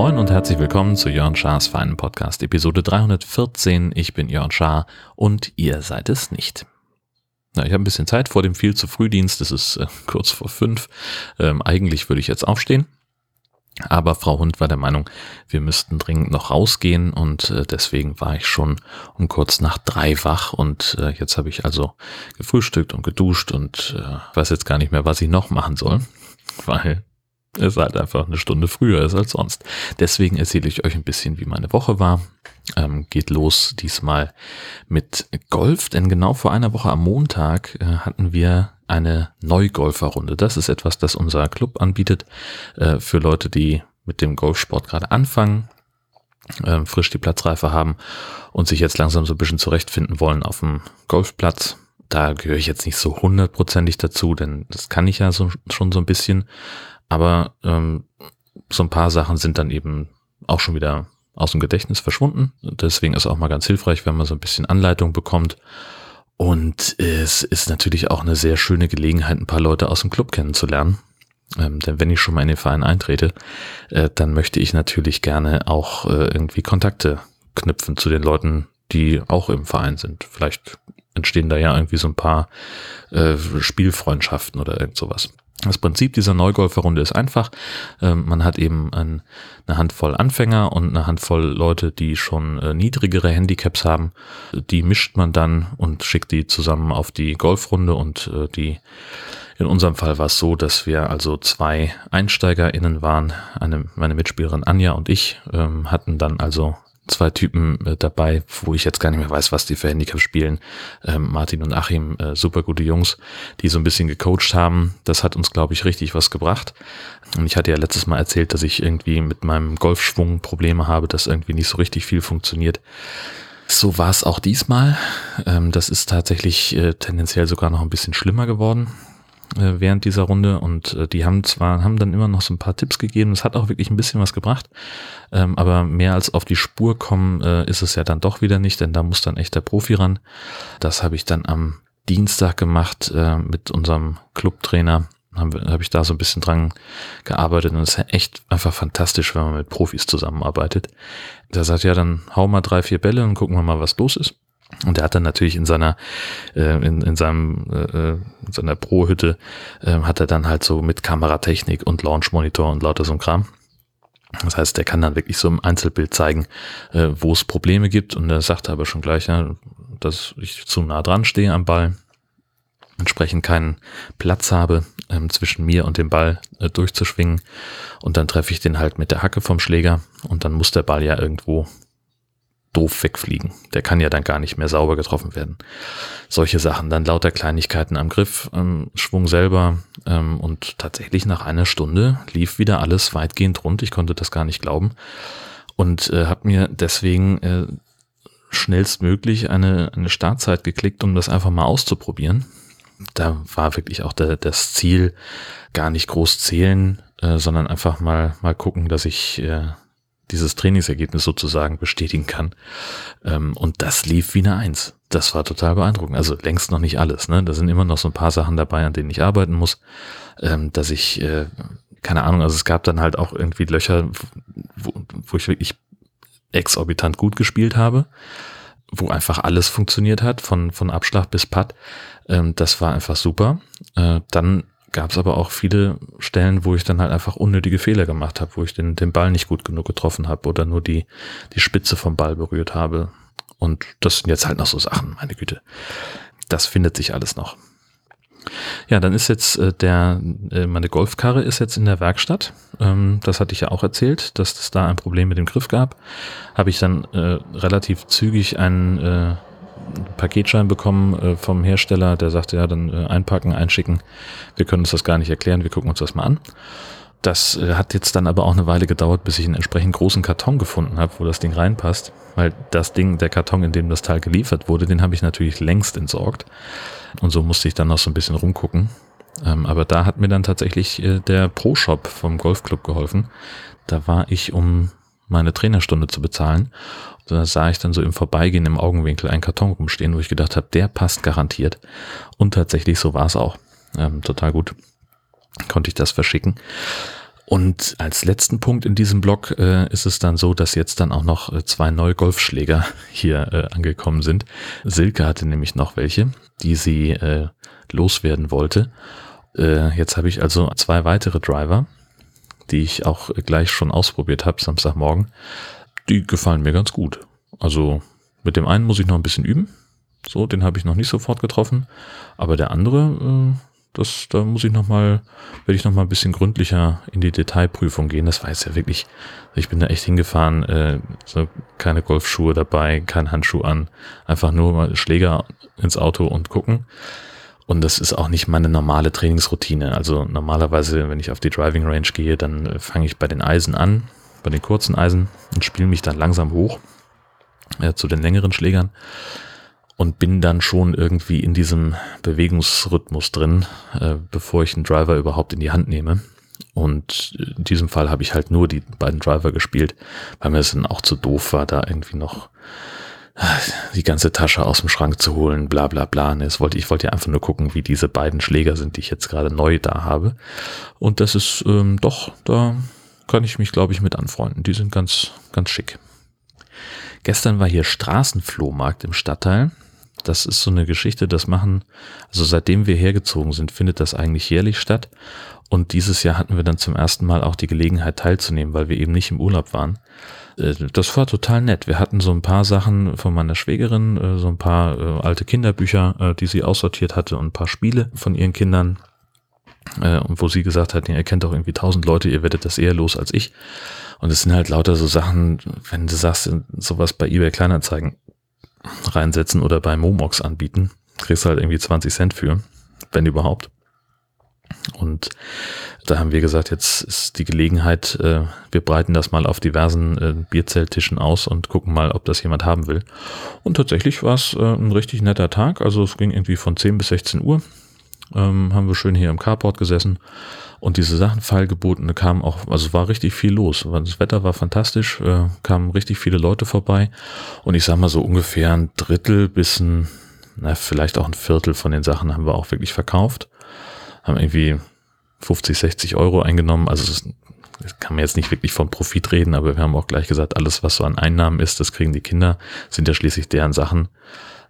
Moin und herzlich willkommen zu Jörn Schars feinen Podcast, Episode 314. Ich bin Jörn Schaar und ihr seid es nicht. Na, ich habe ein bisschen Zeit vor dem viel zu Frühdienst, es ist äh, kurz vor fünf. Ähm, eigentlich würde ich jetzt aufstehen, aber Frau Hund war der Meinung, wir müssten dringend noch rausgehen und äh, deswegen war ich schon um kurz nach drei wach und äh, jetzt habe ich also gefrühstückt und geduscht und äh, weiß jetzt gar nicht mehr, was ich noch machen soll, weil es halt einfach eine Stunde früher ist als sonst. Deswegen erzähle ich euch ein bisschen, wie meine Woche war. Ähm, geht los diesmal mit Golf, denn genau vor einer Woche am Montag äh, hatten wir eine Neugolferrunde. Das ist etwas, das unser Club anbietet äh, für Leute, die mit dem Golfsport gerade anfangen, äh, frisch die Platzreife haben und sich jetzt langsam so ein bisschen zurechtfinden wollen auf dem Golfplatz. Da gehöre ich jetzt nicht so hundertprozentig dazu, denn das kann ich ja so, schon so ein bisschen. Aber ähm, so ein paar Sachen sind dann eben auch schon wieder aus dem Gedächtnis verschwunden. Deswegen ist auch mal ganz hilfreich, wenn man so ein bisschen Anleitung bekommt. Und es ist natürlich auch eine sehr schöne Gelegenheit, ein paar Leute aus dem Club kennenzulernen. Ähm, denn wenn ich schon mal in den Verein eintrete, äh, dann möchte ich natürlich gerne auch äh, irgendwie Kontakte knüpfen zu den Leuten, die auch im Verein sind. Vielleicht entstehen da ja irgendwie so ein paar äh, Spielfreundschaften oder irgend sowas. Das Prinzip dieser Neugolferrunde ist einfach. Ähm, man hat eben ein, eine Handvoll Anfänger und eine Handvoll Leute, die schon äh, niedrigere Handicaps haben. Die mischt man dann und schickt die zusammen auf die Golfrunde und äh, die in unserem Fall war es so, dass wir also zwei EinsteigerInnen waren. Eine, meine Mitspielerin Anja und ich ähm, hatten dann also zwei Typen äh, dabei, wo ich jetzt gar nicht mehr weiß, was die für Handicap spielen. Ähm, Martin und Achim, äh, super gute Jungs, die so ein bisschen gecoacht haben. Das hat uns, glaube ich, richtig was gebracht. Und ich hatte ja letztes Mal erzählt, dass ich irgendwie mit meinem Golfschwung Probleme habe, dass irgendwie nicht so richtig viel funktioniert. So war es auch diesmal. Ähm, das ist tatsächlich äh, tendenziell sogar noch ein bisschen schlimmer geworden äh, während dieser Runde und äh, die haben zwar, haben dann immer noch so ein paar Tipps gegeben, es hat auch wirklich ein bisschen was gebracht, ähm, aber mehr als auf die Spur kommen äh, ist es ja dann doch wieder nicht, denn da muss dann echt der Profi ran. Das habe ich dann am Dienstag gemacht äh, mit unserem Clubtrainer, habe hab ich da so ein bisschen dran gearbeitet und es ist ja echt einfach fantastisch, wenn man mit Profis zusammenarbeitet. Da sagt ja, dann hau mal drei, vier Bälle und gucken wir mal, was los ist. Und er hat dann natürlich in seiner, äh, in, in seinem, äh, in seiner Pro-Hütte, äh, hat er dann halt so mit Kameratechnik und Launch-Monitor und lauter so ein Kram. Das heißt, der kann dann wirklich so im Einzelbild zeigen, äh, wo es Probleme gibt. Und er sagt aber schon gleich, ja, dass ich zu nah dran stehe am Ball, entsprechend keinen Platz habe, ähm, zwischen mir und dem Ball äh, durchzuschwingen. Und dann treffe ich den halt mit der Hacke vom Schläger und dann muss der Ball ja irgendwo doof wegfliegen. Der kann ja dann gar nicht mehr sauber getroffen werden. Solche Sachen, dann lauter Kleinigkeiten am Griff, ähm, Schwung selber ähm, und tatsächlich nach einer Stunde lief wieder alles weitgehend rund. Ich konnte das gar nicht glauben und äh, habe mir deswegen äh, schnellstmöglich eine, eine Startzeit geklickt, um das einfach mal auszuprobieren. Da war wirklich auch der, das Ziel gar nicht groß zählen, äh, sondern einfach mal mal gucken, dass ich äh, dieses Trainingsergebnis sozusagen bestätigen kann. Ähm, und das lief wie eine Eins. Das war total beeindruckend. Also längst noch nicht alles. Ne? Da sind immer noch so ein paar Sachen dabei, an denen ich arbeiten muss, ähm, dass ich, äh, keine Ahnung, also es gab dann halt auch irgendwie Löcher, wo, wo ich wirklich exorbitant gut gespielt habe, wo einfach alles funktioniert hat, von, von Abschlag bis Putt. Ähm, das war einfach super. Äh, dann gab es aber auch viele Stellen, wo ich dann halt einfach unnötige Fehler gemacht habe, wo ich den, den Ball nicht gut genug getroffen habe oder nur die, die Spitze vom Ball berührt habe. Und das sind jetzt halt noch so Sachen, meine Güte. Das findet sich alles noch. Ja, dann ist jetzt äh, der, äh, meine Golfkarre ist jetzt in der Werkstatt. Ähm, das hatte ich ja auch erzählt, dass es da ein Problem mit dem Griff gab. Habe ich dann äh, relativ zügig einen äh, Paketschein bekommen äh, vom Hersteller, der sagte, ja, dann äh, einpacken, einschicken. Wir können uns das gar nicht erklären, wir gucken uns das mal an. Das äh, hat jetzt dann aber auch eine Weile gedauert, bis ich einen entsprechend großen Karton gefunden habe, wo das Ding reinpasst. Weil das Ding, der Karton, in dem das Teil geliefert wurde, den habe ich natürlich längst entsorgt. Und so musste ich dann noch so ein bisschen rumgucken. Ähm, aber da hat mir dann tatsächlich der Pro-Shop vom Golfclub geholfen. Da war ich um meine Trainerstunde zu bezahlen. Und da sah ich dann so im Vorbeigehen im Augenwinkel einen Karton rumstehen, wo ich gedacht habe, der passt garantiert. Und tatsächlich so war es auch. Ähm, total gut. Konnte ich das verschicken. Und als letzten Punkt in diesem Blog äh, ist es dann so, dass jetzt dann auch noch äh, zwei neue Golfschläger hier äh, angekommen sind. Silke hatte nämlich noch welche, die sie äh, loswerden wollte. Äh, jetzt habe ich also zwei weitere Driver, die ich auch gleich schon ausprobiert habe, Samstagmorgen. Die gefallen mir ganz gut. Also mit dem einen muss ich noch ein bisschen üben. So, den habe ich noch nicht sofort getroffen. Aber der andere, äh, das, da muss ich nochmal, werde ich nochmal ein bisschen gründlicher in die Detailprüfung gehen. Das war jetzt ja wirklich, ich bin da echt hingefahren, äh, so keine Golfschuhe dabei, kein Handschuh an, einfach nur mal Schläger ins Auto und gucken. Und das ist auch nicht meine normale Trainingsroutine. Also normalerweise, wenn ich auf die Driving Range gehe, dann äh, fange ich bei den Eisen an, bei den kurzen Eisen und spiele mich dann langsam hoch äh, zu den längeren Schlägern und bin dann schon irgendwie in diesem Bewegungsrhythmus drin, äh, bevor ich einen Driver überhaupt in die Hand nehme. Und in diesem Fall habe ich halt nur die beiden Driver gespielt, weil mir es dann auch zu doof war, da irgendwie noch äh, die ganze Tasche aus dem Schrank zu holen, bla bla bla. Ne, wollte, ich wollte ja einfach nur gucken, wie diese beiden Schläger sind, die ich jetzt gerade neu da habe. Und das ist ähm, doch, da kann ich mich, glaube ich, mit anfreunden. Die sind ganz, ganz schick. Gestern war hier Straßenflohmarkt im Stadtteil das ist so eine Geschichte, das machen, also seitdem wir hergezogen sind, findet das eigentlich jährlich statt. Und dieses Jahr hatten wir dann zum ersten Mal auch die Gelegenheit teilzunehmen, weil wir eben nicht im Urlaub waren. Äh, das war total nett. Wir hatten so ein paar Sachen von meiner Schwägerin, äh, so ein paar äh, alte Kinderbücher, die sie aussortiert hatte und ein paar Spiele von ihren Kindern. Und wo sie gesagt hat, ihr kennt doch irgendwie tausend Leute, ihr werdet das eher los als ich. Und es sind halt lauter so Sachen, wenn du sagst, sowas bei eBay Kleinanzeigen reinsetzen oder bei Momox anbieten. Kriegst halt irgendwie 20 Cent für, wenn überhaupt. Und da haben wir gesagt, jetzt ist die Gelegenheit, äh, wir breiten das mal auf diversen äh, Bierzelttischen aus und gucken mal, ob das jemand haben will. Und tatsächlich war es äh, ein richtig netter Tag. Also es ging irgendwie von 10 bis 16 Uhr. Ähm, haben wir schön hier im Carport gesessen und diese Sachen feilgeboten kamen auch, also war richtig viel los. Das Wetter war fantastisch, äh, kamen richtig viele Leute vorbei. Und ich sag mal so ungefähr ein Drittel bis ein, na, vielleicht auch ein Viertel von den Sachen haben wir auch wirklich verkauft. Haben irgendwie 50, 60 Euro eingenommen. Also das, das kann man jetzt nicht wirklich von Profit reden, aber wir haben auch gleich gesagt, alles, was so an Einnahmen ist, das kriegen die Kinder, sind ja schließlich deren Sachen.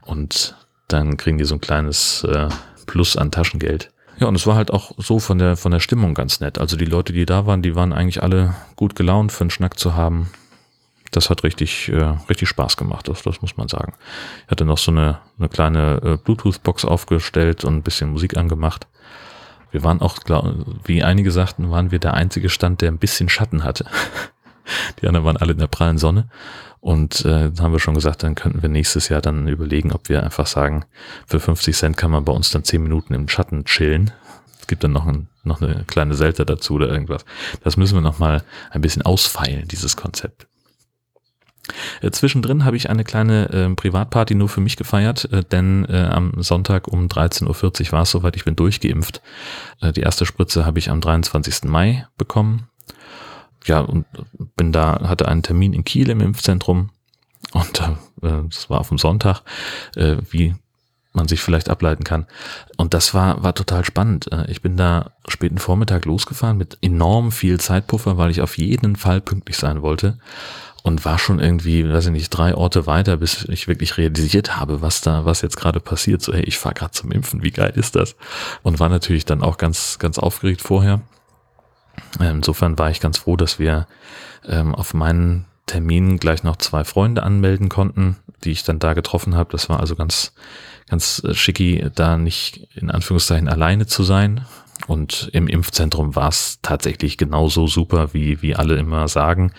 Und dann kriegen die so ein kleines äh, Plus an Taschengeld. Ja, und es war halt auch so von der, von der Stimmung ganz nett. Also die Leute, die da waren, die waren eigentlich alle gut gelaunt für einen Schnack zu haben. Das hat richtig, äh, richtig Spaß gemacht, das, das muss man sagen. Ich hatte noch so eine, eine kleine äh, Bluetooth-Box aufgestellt und ein bisschen Musik angemacht. Wir waren auch, glaub, wie einige sagten, waren wir der einzige Stand, der ein bisschen Schatten hatte. Die anderen waren alle in der prallen Sonne. Und äh, haben wir schon gesagt, dann könnten wir nächstes Jahr dann überlegen, ob wir einfach sagen, für 50 Cent kann man bei uns dann 10 Minuten im Schatten chillen. Es gibt dann noch, ein, noch eine kleine Selte dazu oder irgendwas. Das müssen wir noch mal ein bisschen ausfeilen, dieses Konzept. Äh, zwischendrin habe ich eine kleine äh, Privatparty nur für mich gefeiert, äh, denn äh, am Sonntag um 13.40 Uhr war es soweit, ich bin durchgeimpft. Äh, die erste Spritze habe ich am 23. Mai bekommen ja, und bin da, hatte einen Termin in Kiel im Impfzentrum und das war auf dem Sonntag, wie man sich vielleicht ableiten kann. Und das war, war total spannend. Ich bin da späten Vormittag losgefahren mit enorm viel Zeitpuffer, weil ich auf jeden Fall pünktlich sein wollte. Und war schon irgendwie, weiß ich nicht, drei Orte weiter, bis ich wirklich realisiert habe, was da, was jetzt gerade passiert. So, hey, ich fahre gerade zum Impfen, wie geil ist das? Und war natürlich dann auch ganz, ganz aufgeregt vorher. Insofern war ich ganz froh, dass wir ähm, auf meinen Termin gleich noch zwei Freunde anmelden konnten, die ich dann da getroffen habe. Das war also ganz, ganz äh, schicki, da nicht in Anführungszeichen alleine zu sein. Und im Impfzentrum war es tatsächlich genauso super, wie, wie alle immer sagen.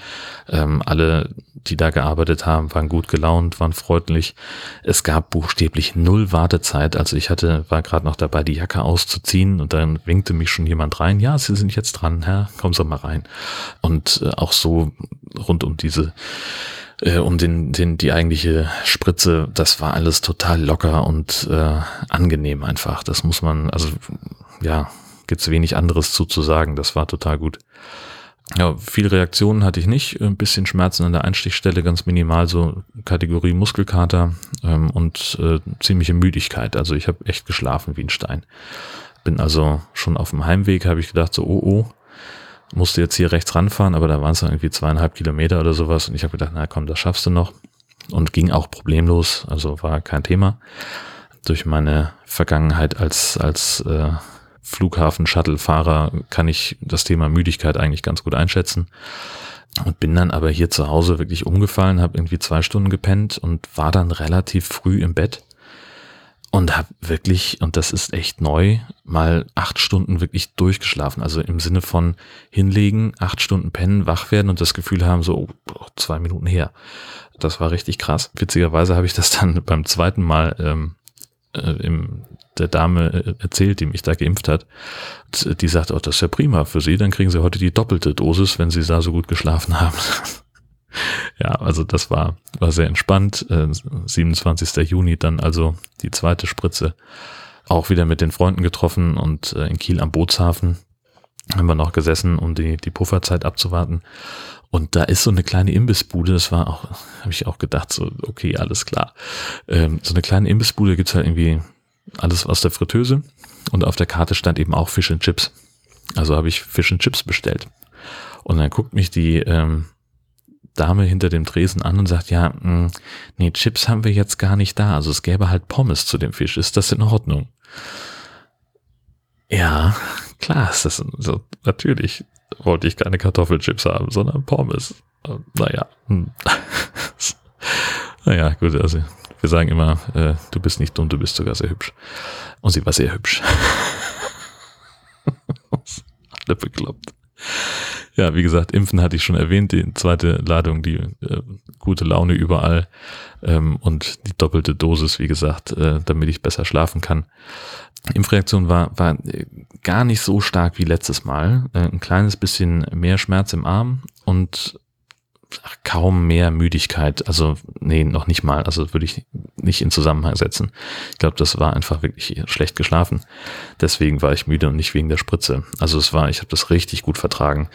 Ähm, alle, die da gearbeitet haben, waren gut gelaunt, waren freundlich. Es gab buchstäblich null Wartezeit. Also ich hatte, war gerade noch dabei, die Jacke auszuziehen und dann winkte mich schon jemand rein. Ja, Sie sind jetzt dran, Herr, kommen Sie mal rein. Und äh, auch so rund um diese äh, um den, den, die eigentliche Spritze, das war alles total locker und äh, angenehm einfach. Das muss man, also ja, gibt's wenig anderes zu, zu sagen. Das war total gut. Ja, viel Reaktionen hatte ich nicht. Ein bisschen Schmerzen an der Einstichstelle, ganz minimal, so Kategorie Muskelkater ähm, und äh, ziemliche Müdigkeit. Also ich habe echt geschlafen wie ein Stein. Bin also schon auf dem Heimweg, habe ich gedacht, so, oh, oh, musste jetzt hier rechts ranfahren, aber da waren es irgendwie zweieinhalb Kilometer oder sowas. Und ich habe gedacht, na komm, das schaffst du noch. Und ging auch problemlos, also war kein Thema. Durch meine Vergangenheit als, als äh, Flughafen-Shuttle-Fahrer kann ich das Thema Müdigkeit eigentlich ganz gut einschätzen. Und bin dann aber hier zu Hause wirklich umgefallen, habe irgendwie zwei Stunden gepennt und war dann relativ früh im Bett und habe wirklich, und das ist echt neu, mal acht Stunden wirklich durchgeschlafen. Also im Sinne von hinlegen, acht Stunden pennen, wach werden und das Gefühl haben, so oh, zwei Minuten her. Das war richtig krass. Witzigerweise habe ich das dann beim zweiten Mal ähm, äh, im der Dame äh, erzählt, die mich da geimpft hat. Die sagt, oh, das ist ja prima für Sie, dann kriegen Sie heute die doppelte Dosis, wenn Sie da so gut geschlafen haben. ja, also das war, war sehr entspannt. 27. Äh, Juni dann also die zweite Spritze. Auch wieder mit den Freunden getroffen und äh, in Kiel am Bootshafen haben wir noch gesessen, um die, die Pufferzeit abzuwarten. Und da ist so eine kleine Imbissbude, das war auch, habe ich auch gedacht, so, okay, alles klar. Ähm, so eine kleine Imbissbude gibt's halt irgendwie alles aus der Fritteuse und auf der Karte stand eben auch Fish and Chips. Also habe ich Fish and Chips bestellt. Und dann guckt mich die ähm, Dame hinter dem Tresen an und sagt, ja, mh, hm, nee, Chips haben wir jetzt gar nicht da. Also es gäbe halt Pommes zu dem Fisch. Ist das in Ordnung? Ja, klar ist das so. Natürlich wollte ich keine Kartoffelchips haben, sondern Pommes. Naja. Hm. naja, gut, also wir sagen immer, äh, du bist nicht dumm, du bist sogar sehr hübsch. Und sie war sehr hübsch. Alle bekloppt. Ja, wie gesagt, Impfen hatte ich schon erwähnt, die zweite Ladung, die äh, gute Laune überall ähm, und die doppelte Dosis, wie gesagt, äh, damit ich besser schlafen kann. Impfreaktion war, war gar nicht so stark wie letztes Mal. Äh, ein kleines bisschen mehr Schmerz im Arm und kaum mehr Müdigkeit. Also, nee, noch nicht mal. Also würde ich nicht in Zusammenhang setzen. Ich glaube, das war einfach wirklich schlecht geschlafen. Deswegen war ich müde und nicht wegen der Spritze. Also es war, ich habe das richtig gut vertragen.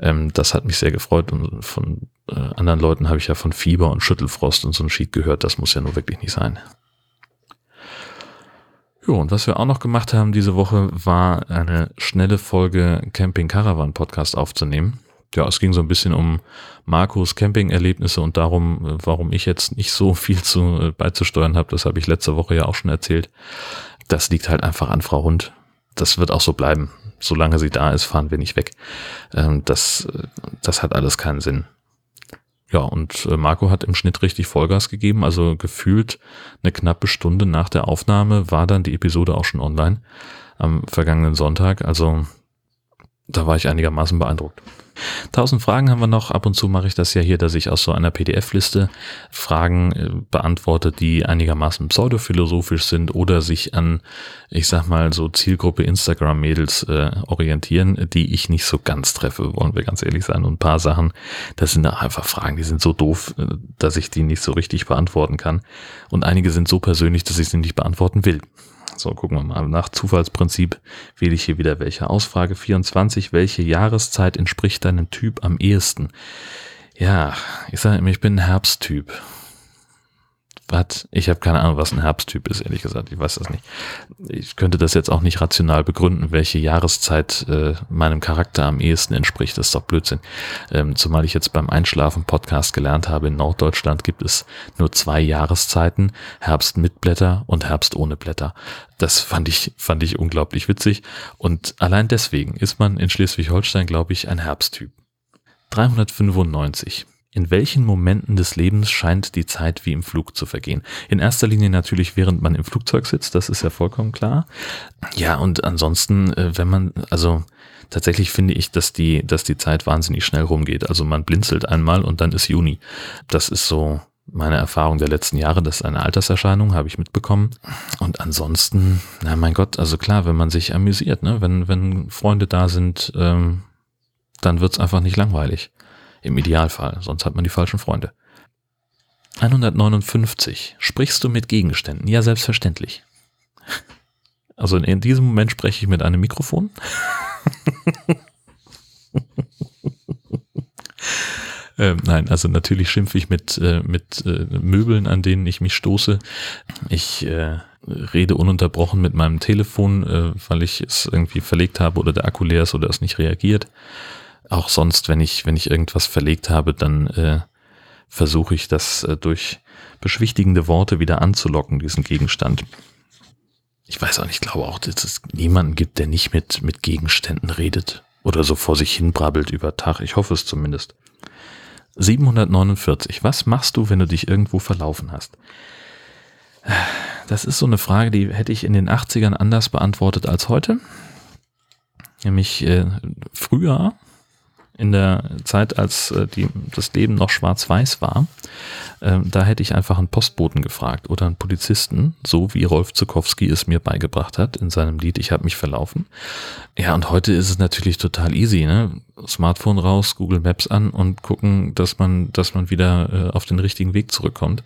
Ähm, das hat mich sehr gefreut. Und von äh, anderen Leuten habe ich ja von Fieber und Schüttelfrost und so ein Sheet gehört. Das muss ja nur wirklich nicht sein. Jo, und was wir auch noch gemacht haben diese Woche, war eine schnelle Folge Camping Caravan Podcast aufzunehmen ja, es ging so ein bisschen um Markus Camping-Erlebnisse und darum, äh, warum ich jetzt nicht so viel zu äh, beizusteuern habe. Das habe ich letzte Woche ja auch schon erzählt. Das liegt halt einfach an Frau Hund. Das wird auch so bleiben. Solange sie da ist, fahren wir nicht weg. Ähm, das, äh, das hat alles keinen Sinn. Ja, und Marco hat im Schnitt richtig Vollgas gegeben. Also gefühlt eine knappe Stunde nach der Aufnahme war dann die Episode auch schon online am vergangenen Sonntag. Also da war ich einigermaßen beeindruckt. Tausend Fragen haben wir noch. Ab und zu mache ich das ja hier, dass ich aus so einer PDF-Liste Fragen äh, beantworte, die einigermaßen pseudophilosophisch sind oder sich an, ich sag mal, so Zielgruppe Instagram-Mädels äh, orientieren, die ich nicht so ganz treffe, wollen wir ganz ehrlich sein. Und ein paar Sachen, das sind einfach Fragen, die sind so doof, äh, dass ich die nicht so richtig beantworten kann. Und einige sind so persönlich, dass ich sie nicht beantworten will. So, gucken wir mal. Nach Zufallsprinzip wähle ich hier wieder welche. Ausfrage 24. Welche Jahreszeit entspricht deinem Typ am ehesten? Ja, ich sage immer, ich bin ein Herbsttyp was? Ich habe keine Ahnung, was ein Herbsttyp ist, ehrlich gesagt. Ich weiß das nicht. Ich könnte das jetzt auch nicht rational begründen, welche Jahreszeit äh, meinem Charakter am ehesten entspricht. Das ist doch Blödsinn. Ähm, zumal ich jetzt beim Einschlafen-Podcast gelernt habe, in Norddeutschland gibt es nur zwei Jahreszeiten, Herbst mit Blätter und Herbst ohne Blätter. Das fand ich, fand ich unglaublich witzig. Und allein deswegen ist man in Schleswig-Holstein, glaube ich, ein Herbsttyp. 395. In welchen Momenten des Lebens scheint die Zeit wie im Flug zu vergehen? In erster Linie natürlich, während man im Flugzeug sitzt, das ist ja vollkommen klar. Ja, und ansonsten, äh, wenn man, also tatsächlich finde ich, dass die, dass die Zeit wahnsinnig schnell rumgeht. Also man blinzelt einmal und dann ist Juni. Das ist so meine Erfahrung der letzten Jahre. Das ist eine Alterserscheinung, habe ich mitbekommen. Und ansonsten, na mein Gott, also klar, wenn man sich amüsiert, ne, wenn, wenn Freunde da sind, ähm, dann wird's einfach nicht langweilig. Im Idealfall, sonst hat man die falschen Freunde. 159. Sprichst du mit Gegenständen? Ja, selbstverständlich. Also in diesem Moment spreche ich mit einem Mikrofon. Ähm, nein, also natürlich schimpfe ich mit, äh, mit äh, Möbeln, an denen ich mich stoße. Ich äh, rede ununterbrochen mit meinem Telefon, äh, weil ich es irgendwie verlegt habe oder der Akku leer ist oder es nicht reagiert. Auch sonst, wenn ich, wenn ich irgendwas verlegt habe, dann äh, versuche ich das äh, durch beschwichtigende Worte wieder anzulocken, diesen Gegenstand. Ich weiß auch nicht, ich glaube auch, dass es niemanden gibt, der nicht mit, mit Gegenständen redet oder so vor sich hin brabbelt über Tag. Ich hoffe es zumindest. 749. Was machst du, wenn du dich irgendwo verlaufen hast? Das ist so eine Frage, die hätte ich in den 80ern anders beantwortet als heute. Nämlich äh, früher in der Zeit, als äh, die, das Leben noch schwarz-weiß war, äh, da hätte ich einfach einen Postboten gefragt oder einen Polizisten, so wie Rolf Zukowski es mir beigebracht hat in seinem Lied Ich habe mich verlaufen. Ja, und heute ist es natürlich total easy, ne? Smartphone raus, Google Maps an und gucken, dass man, dass man wieder äh, auf den richtigen Weg zurückkommt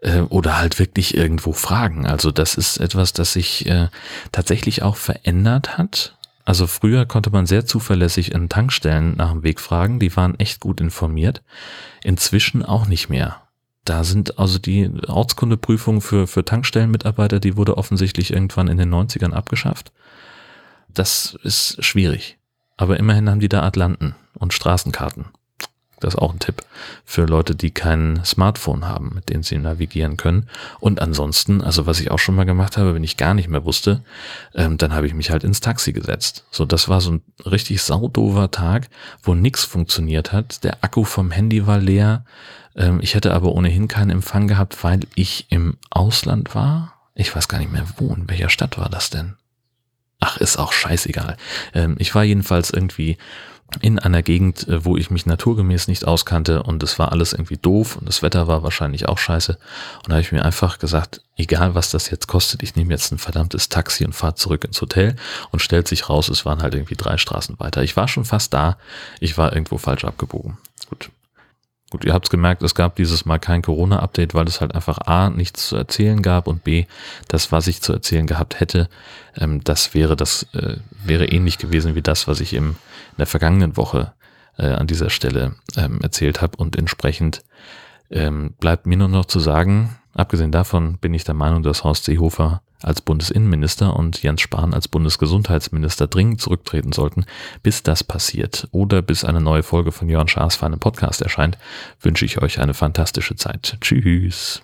äh, oder halt wirklich irgendwo fragen. Also das ist etwas, das sich äh, tatsächlich auch verändert hat also früher konnte man sehr zuverlässig in Tankstellen nach dem Weg fragen, die waren echt gut informiert. Inzwischen auch nicht mehr. Da sind also die Ortskundeprüfung für, für Tankstellenmitarbeiter, die wurde offensichtlich irgendwann in den 90ern abgeschafft. Das ist schwierig. Aber immerhin haben die da Atlanten und Straßenkarten. Das ist auch ein Tipp für Leute, die kein Smartphone haben, mit dem sie navigieren können. Und ansonsten, also was ich auch schon mal gemacht habe, wenn ich gar nicht mehr wusste, ähm, dann habe ich mich halt ins Taxi gesetzt. So, das war so ein richtig saudover Tag, wo nichts funktioniert hat. Der Akku vom Handy war leer. Ähm, ich hätte aber ohnehin keinen Empfang gehabt, weil ich im Ausland war. Ich weiß gar nicht mehr wo, in welcher Stadt war das denn? Ach, ist auch scheißegal. Ähm, ich war jedenfalls irgendwie in einer Gegend, äh, wo ich mich naturgemäß nicht auskannte und es war alles irgendwie doof und das Wetter war wahrscheinlich auch scheiße. Und da habe ich mir einfach gesagt, egal was das jetzt kostet, ich nehme jetzt ein verdammtes Taxi und fahre zurück ins Hotel und stellt sich raus, es waren halt irgendwie drei Straßen weiter. Ich war schon fast da, ich war irgendwo falsch abgebogen. Gut, Gut, ihr habt es gemerkt, es gab dieses Mal kein Corona-Update, weil es halt einfach A, nichts zu erzählen gab und B, das, was ich zu erzählen gehabt hätte, ähm, das wäre das, äh, wäre ähnlich gewesen wie das, was ich im, der vergangenen Woche äh, an dieser Stelle ähm, erzählt habe und entsprechend ähm, bleibt mir nur noch zu sagen, abgesehen davon bin ich der Meinung, dass Horst Seehofer als Bundesinnenminister und Jens Spahn als Bundesgesundheitsminister dringend zurücktreten sollten. Bis das passiert oder bis eine neue Folge von Jörn Schaas für einen Podcast erscheint, wünsche ich euch eine fantastische Zeit. Tschüss.